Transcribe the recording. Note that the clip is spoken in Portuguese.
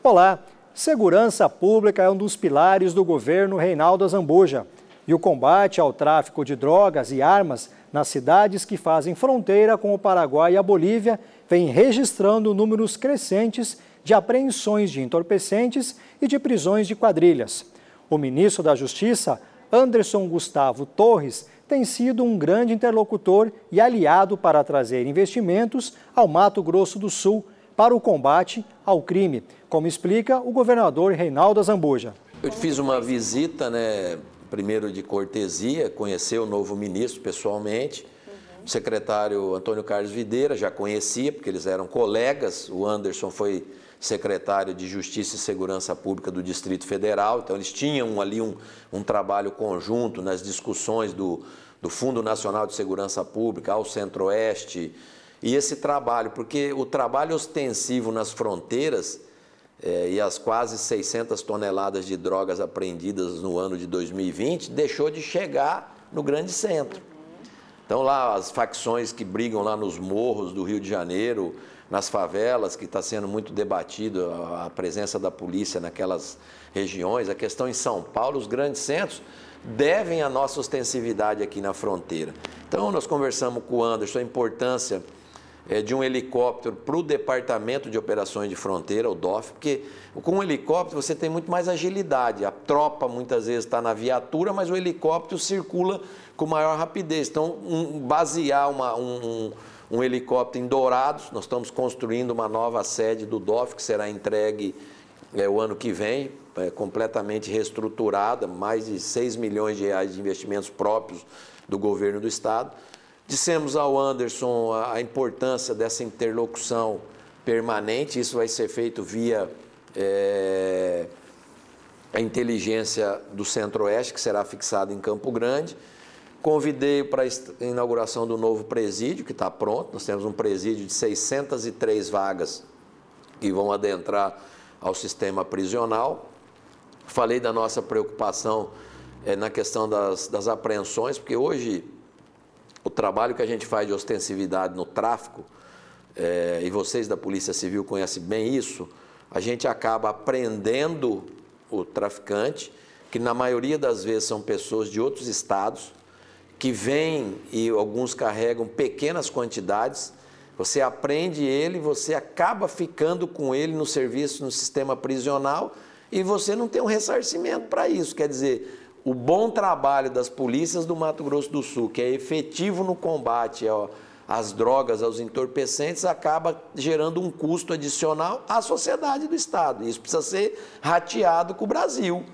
Olá, segurança pública é um dos pilares do governo Reinaldo Azambuja. E o combate ao tráfico de drogas e armas nas cidades que fazem fronteira com o Paraguai e a Bolívia vem registrando números crescentes de apreensões de entorpecentes e de prisões de quadrilhas. O ministro da Justiça, Anderson Gustavo Torres, tem sido um grande interlocutor e aliado para trazer investimentos ao Mato Grosso do Sul para o combate ao crime, como explica o governador Reinaldo Azambuja. Eu fiz uma visita, né, primeiro de cortesia, conhecer o novo ministro pessoalmente. Uhum. O secretário Antônio Carlos Videira já conhecia, porque eles eram colegas. O Anderson foi secretário de Justiça e Segurança Pública do Distrito Federal, então eles tinham ali um, um trabalho conjunto nas discussões do, do Fundo Nacional de Segurança Pública ao Centro-Oeste, e esse trabalho, porque o trabalho ostensivo nas fronteiras é, e as quase 600 toneladas de drogas apreendidas no ano de 2020 deixou de chegar no grande centro. Então lá as facções que brigam lá nos morros do Rio de Janeiro, nas favelas, que está sendo muito debatido a presença da polícia naquelas regiões, a questão em São Paulo, os grandes centros, devem a nossa ostensividade aqui na fronteira. Então, nós conversamos com o Anderson a importância é, de um helicóptero para o Departamento de Operações de Fronteira, o DOF, porque com um helicóptero você tem muito mais agilidade. A tropa muitas vezes está na viatura, mas o helicóptero circula com maior rapidez. Então, um, basear uma, um, um helicóptero em Dourados. Nós estamos construindo uma nova sede do DOF, que será entregue é, o ano que vem, é, completamente reestruturada, mais de 6 milhões de reais de investimentos próprios do governo do Estado. Dissemos ao Anderson a, importância dessa interlocução permanente, isso vai ser feito via é, a inteligência do Centro-Oeste, que será fixada em Campo Grande. Convidei para a inauguração do novo presídio, que está pronto. Nós temos um presídio de 603 vagas que vão adentrar ao sistema prisional. Falei da nossa preocupação é, na questão das, das apreensões, porque hoje o trabalho que a gente faz de ostensividade no tráfico, é, e vocês da Polícia Civil conhecem bem isso, a gente acaba prendendo o traficante, que na maioria das vezes são pessoas de outros estados, que vêm e alguns carregam pequenas quantidades, você aprende ele, você acaba ficando com ele no serviço, no sistema prisional, e você não tem um ressarcimento para isso. Quer dizer, o bom trabalho das polícias do Mato Grosso do Sul, que é efetivo no combate às drogas, aos entorpecentes, acaba gerando um custo adicional à sociedade do Estado. Isso precisa ser rateado com o Brasil.